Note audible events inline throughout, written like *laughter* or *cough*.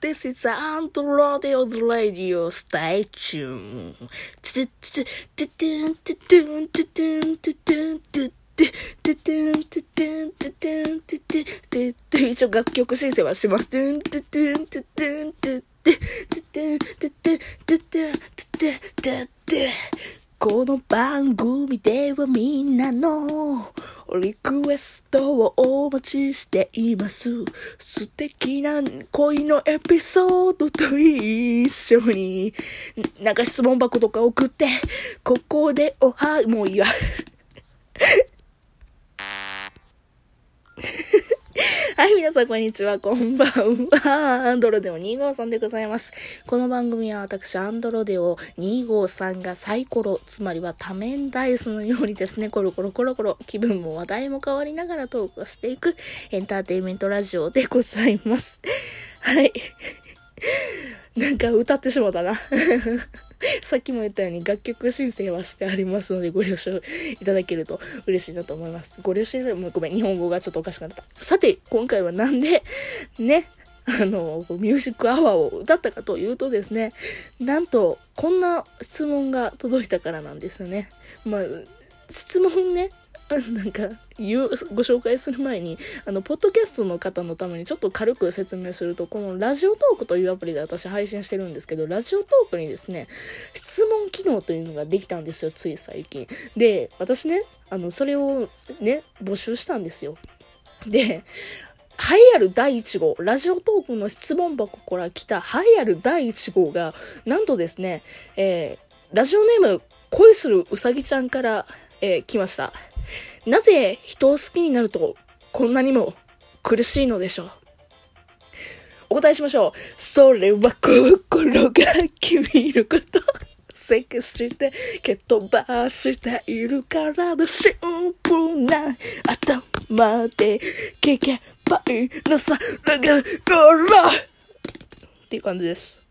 This is Androdeo's Radio. Stay tuned. 一応楽曲申請はします。この番組ではみんなのリクエストをお待ちしています。素敵な恋のエピソードと一緒に、なんか質問箱とか送って、ここでおは、もういいわ。はい、皆さん、こんにちは。こんばんは。アンドロデオ2号さんでございます。この番組は私、アンドロデオ2号さんがサイコロ、つまりは多面ダイスのようにですね、コロコロコロコロ、気分も話題も変わりながらトークしていくエンターテインメントラジオでございます。はい。なんか歌ってしもたな。*laughs* さっきも言ったように楽曲申請はしてありますのでご了承いただけると嬉しいなと思います。ご了承もごめん、日本語がちょっとおかしくなった。さて、今回はなんで、ね、あの、ミュージックアワーを歌ったかというとですね、なんと、こんな質問が届いたからなんですよね。まあ、質問ね、なんか、言う、ご紹介する前に、あの、ポッドキャストの方のためにちょっと軽く説明すると、このラジオトークというアプリで私配信してるんですけど、ラジオトークにですね、質問機能というのができたんですよ、つい最近。で、私ね、あの、それをね、募集したんですよ。で、栄えある第1号、ラジオトークの質問箱から来た栄えある第1号が、なんとですね、えー、ラジオネーム、恋するうさぎちゃんから、えー、来ました。なぜ人を好きになるとこんなにも苦しいのでしょう？お答えしましょう。それは心が君のこと。セクして蹴飛ばしているからだ。シンプルな頭で聞けばいいのさ。だからっていう感じです。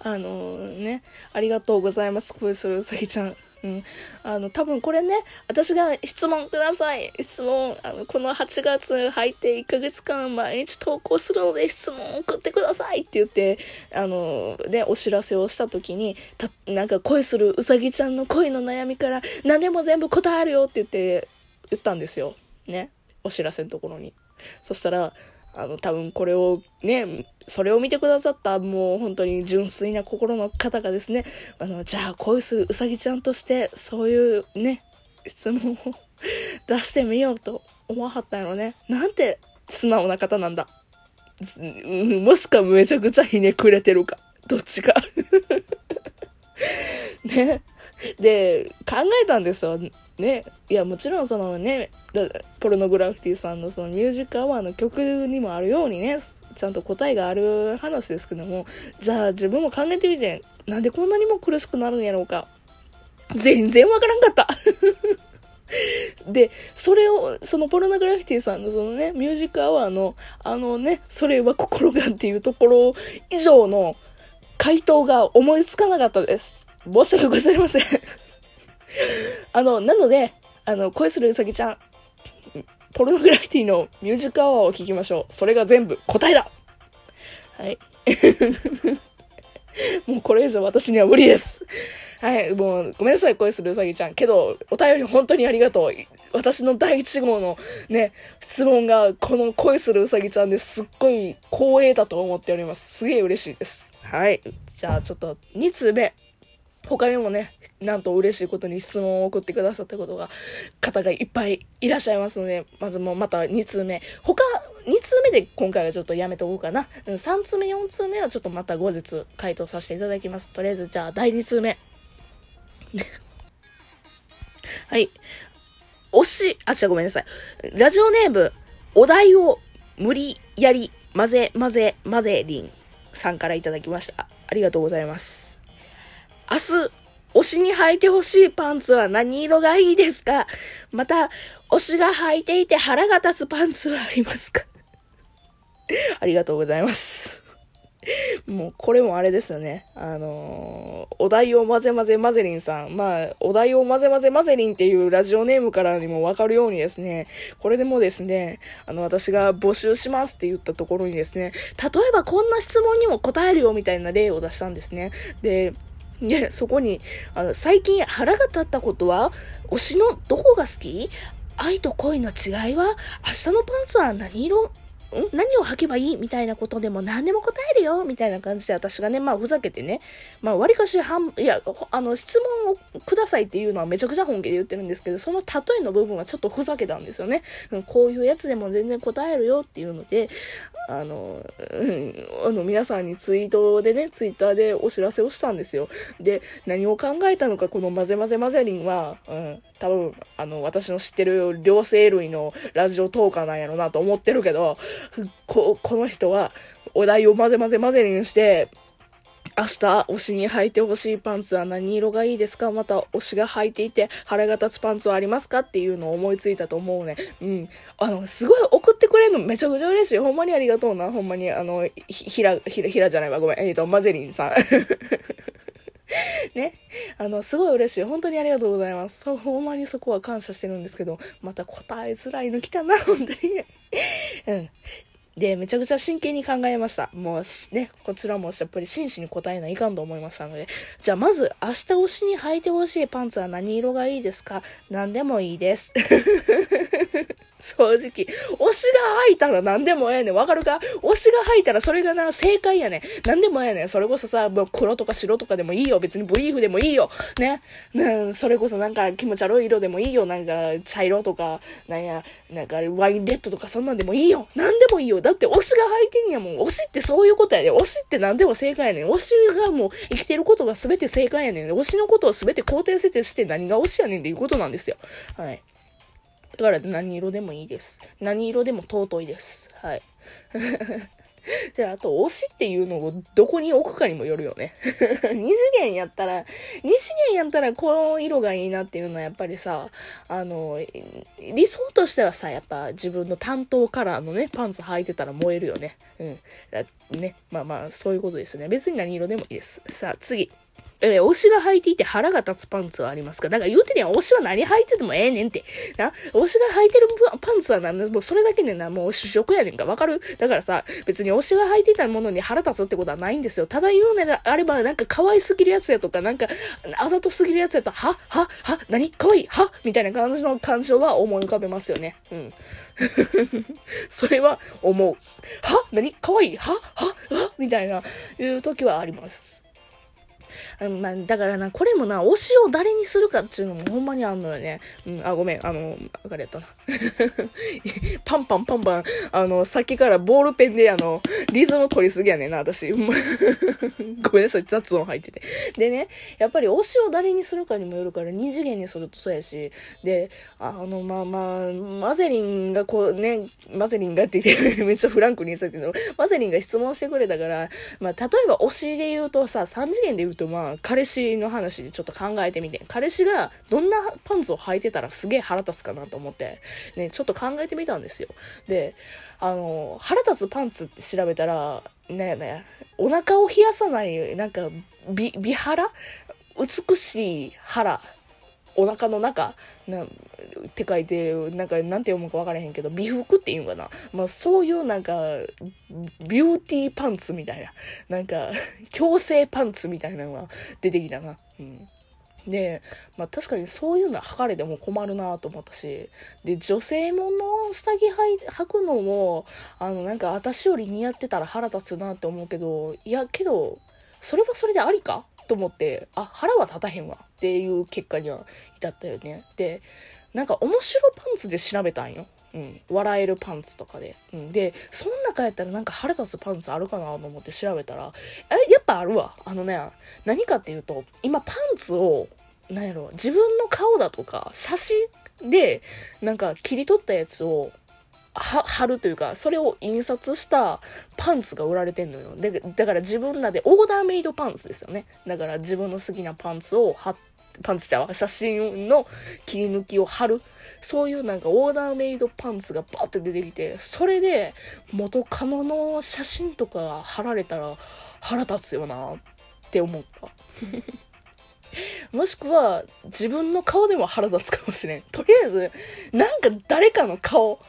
あのー、ね、ありがとうございます。恋するうさぎちゃん。うん。あの、多分これね、私が質問ください。質問、あの、この8月入って1ヶ月間毎日投稿するので質問送ってくださいって言って、あの、ね、お知らせをした時に、た、なんか恋するうさぎちゃんの恋の悩みから何でも全部答えるよって言って、言ったんですよ。ね。お知らせのところに。そしたら、あの、多分これをね、それを見てくださったもう本当に純粋な心の方がですね、あの、じゃあ恋するうさぎちゃんとしてそういうね、質問を出してみようと *laughs* 思わはったんやろね。なんて素直な方なんだ。もしかめちゃくちゃひねくれてるか。どっちか *laughs* ね。*laughs* で、考えたんですよ。ね。いや、もちろんそのね、ポルノグラフィティさんのそのミュージックアワーの曲にもあるようにね、ちゃんと答えがある話ですけども、じゃあ自分も考えてみて、なんでこんなにも苦しくなるんやろうか。全然わからんかった。*laughs* で、それを、そのポルノグラフィティさんのそのね、ミュージックアワーの、あのね、それは心がっていうところ以上の回答が思いつかなかったです。申し訳ございませんあの、なので、あの、恋するうさぎちゃん、ポルノグラフィティのミュージックアワーを聞きましょう。それが全部答えだはい。*laughs* もうこれ以上私には無理です。はい、もうごめんなさい、恋するうさぎちゃん。けど、お便り本当にありがとう。私の第1号のね、質問がこの恋するうさぎちゃんですっごい光栄だと思っております。すげえ嬉しいです。はい。じゃあちょっと2通目。他にもね、なんと嬉しいことに質問を送ってくださったことが、方がいっぱいいらっしゃいますので、まずもうまた2通目。他、2通目で今回はちょっとやめとこうかな。3通目、4通目はちょっとまた後日回答させていただきます。とりあえずじゃあ第2通目。*laughs* はい。推し、あ、違うごめんなさい。ラジオネーム、お題を無理やり混ぜ混ぜ混ぜりんさんからいただきました。ありがとうございます。明日、推しに履いてほしいパンツは何色がいいですか？また、推しが履いていて腹が立つパンツはありますか？*laughs* ありがとうございます。もう、これもあれですよね。あのー、お題を混ぜ混ぜ混ぜりんさん。まあ、お題を混ぜ混ぜ混ぜりんっていうラジオネームからにもわかるようにですね、これでもですね、あの、私が募集しますって言ったところにですね、例えばこんな質問にも答えるよみたいな例を出したんですね。で、で、そこに、あの、最近腹が立ったことは、推しのどこが好き？愛と恋の違いは明日のパンツは何色？何を履けばいい？みたいなことでも何でも答えるよ？みたいな感じで私がね、まあふざけてね、まあ割かし半、いや、あの質問をくださいっていうのはめちゃくちゃ本気で言ってるんですけど、その例えの部分はちょっとふざけたんですよね。こういうやつでも全然答えるよっていうので、あの、あの皆さんにツイートでね、ツイッターでお知らせをしたんですよ。で、何を考えたのかこの混ぜ混ぜ混ぜりんは、うん、多分、あの、私の知ってる両生類のラジオトーカーなんやろなと思ってるけど、こ、この人は、お題を混ぜ混ぜ混ぜにして、明日、推しに履いてほしいパンツは何色がいいですか？また、推しが履いていて腹が立つパンツはありますか？っていうのを思いついたと思うね。うん。あの、すごい送ってくれるのめちゃくちゃ嬉しい。ほんまにありがとうな。ほんまに、あの、ひ、ら、ひら、ひらじゃないわ。ごめん。えっ、ー、と、マゼリンさん。*laughs* ね。あの、すごい嬉しい。本当にありがとうございます。ほんまにそこは感謝してるんですけど、また答えづらいの来たな、本当に。うん。で、めちゃくちゃ真剣に考えました。もうね、こちらもやっぱり真摯に答えないかんと思いましたので。じゃあまず、明日推しに履いてほしいパンツは何色がいいですか？何でもいいです。*laughs* 正直。推しが履いたら何でもええねん。わかるか？推しが履いたらそれがな、正解やねん。何でもええねん。それこそさ、もう黒とか白とかでもいいよ。別にブリーフでもいいよ。ね？ねそれこそなんか気持ち悪い色でもいいよ。なんか茶色とか、なんや、なんかワインレッドとかそんなんでもいいよ。何でもいいよ。だって推しが履いてんやもん。推しってそういうことやで。推しって何でも正解やねん。推しがもう生きてることが全て正解やねん。推しのことを全て肯定設定して何が推しやねんっていうことなんですよ。はい。だから何色でもいいです。何色でも尊いです。はい。*laughs* で、あと、推しっていうのをどこに置くかにもよるよね。*laughs* 二次元やったら、二次元やったらこの色がいいなっていうのはやっぱりさ、あの、理想としてはさ、やっぱ自分の担当カラーのね、パンツ履いてたら燃えるよね。うん。ね。まあまあ、そういうことですね。別に何色でもいいです。さあ、次。えー、推しが履いていて腹が立つパンツはありますか？だから言うてりゃ推しは何履いててもええねんって。な、推しが履いてるパンツはなんもうそれだけでな、もう主食やねんか？わかる？だからさ、別に推しが履いていたものに腹立つってことはないんですよ。ただ言うのであれば、なんか可愛すぎるやつやとか、なんか、あざとすぎるやつやと、ははは何？可愛い？は？みたいな感じの感情は思い浮かべますよね。うん。*laughs* それは思う。は？何？可愛い？は？は？は？みたいな、いう時はあります。まあ、だからな、これもな、推しを誰にするかっていうのもほんまにあんのよね。うん、あ、ごめん、あの、あれやったな。*laughs* パンパンパンパン、あの、さっきからボールペンであの、リズム取りすぎやねんな、私。*laughs* ごめんなさい、雑音入ってて。でね、やっぱり推しを誰にするかにもよるから、二次元にするとそうやし、で、あの、まあまあ、マゼリンがこうね、マゼリンがって言って *laughs* めっちゃフランクに言ってたけど、マゼリンが質問してくれたから、まあ、例えば推しで言うとさ、三次元で言うとまあ、彼氏の話でちょっと考えてみて。彼氏がどんなパンツを履いてたらすげえ腹立つかなと思って、ね、ちょっと考えてみたんですよ。で、あの、腹立つパンツって調べたら、ねね、お腹を冷やさない、なんか、美、美腹美しい腹。お腹の中、って書いて、なんか、なんて読むか分からへんけど、美服って言うんかな。まあ、そういうなんか、ビューティーパンツみたいな、なんか、強制パンツみたいなのが出てきたな。うん。で、まあ確かにそういうのは履かれても困るなと思ったし、で、女性もの下着履くのも、あの、なんか私より似合ってたら腹立つなって思うけど、いや、けど、それはそれでありかと思って、あ、腹は立たへんわっていう結果には至ったよね。で、なんか面白パンツで調べたんよ。うん。笑えるパンツとかで。うん。で、その中やったらなんか腹立つパンツあるかなと思って調べたら、え、やっぱあるわ。あのね、何かっていうと、今パンツを、なんやろ、自分の顔だとか、写真で、なんか切り取ったやつを、貼るというか、それを印刷したパンツが売られてんのよ。で、だから自分らでオーダーメイドパンツですよね。だから自分の好きなパンツを貼ってパンツちゃうわ。写真の切り抜きを貼る。そういうなんかオーダーメイドパンツがバーって出てきて、それで元カノの写真とか貼られたら腹立つよなって思った。*laughs* もしくは、自分の顔でも腹立つかもしれん。とりあえず、なんか誰かの顔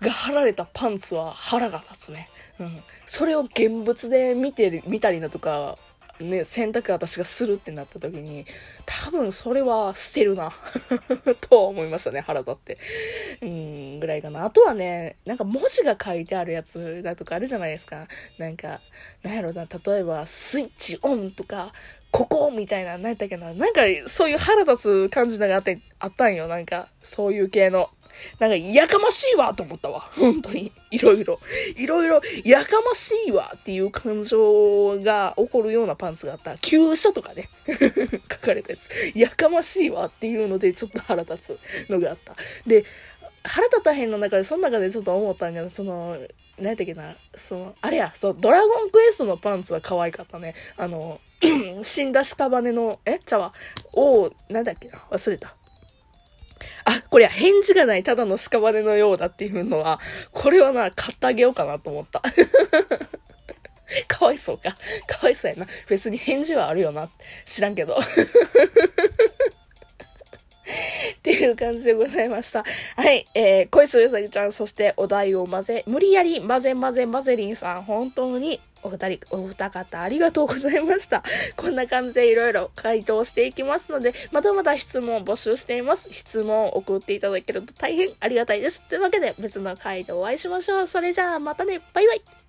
が貼られたパンツは腹が立つね。うん。それを現物で見て、見たりだとか、ね、選択私がするってなった時に、多分それは捨てるな *laughs* とは思いましたね、腹立って。うん、ぐらいかな。あとはね、なんか文字が書いてあるやつだとかあるじゃないですか。なんか、なんやろな、例えば、スイッチオンとか、ここみたいな、何やったっけな。なんか、そういう腹立つ感じのがあって、あったんよ。なんか、そういう系の。なんか、やかましいわと思ったわ。本当に。いろいろ。いろいろ、やかましいわっていう感情が起こるようなパンツがあった。急所とかね。*laughs* 書かれたやつ。やかましいわっていうので、ちょっと腹立つのがあった。で、腹立たへんの中で、その中でちょっと思ったんが、その、何やったっけな、その、あれや、そう、ドラゴンクエストのパンツは可愛かったね。あの、死んだ屍の、え？ちゃわ、おなんだっけな、忘れた。あ、これは返事がないただの屍のようだっていうのは、これはな、買ってあげようかなと思った。*laughs* かわいそうか。かわいそうやな。別に返事はあるよな。知らんけど。っていう感じでございました。はい。えー、恋するうさぎちゃん、そしてお題を混ぜ、無理やり混ぜ混ぜ混ぜりんさん、本当にお二人、お二方ありがとうございました。*laughs* こんな感じでいろいろ回答していきますので、まだまだ質問募集しています。質問を送っていただけると大変ありがたいです。というわけで別の回でお会いしましょう。それじゃあまたね。バイバイ。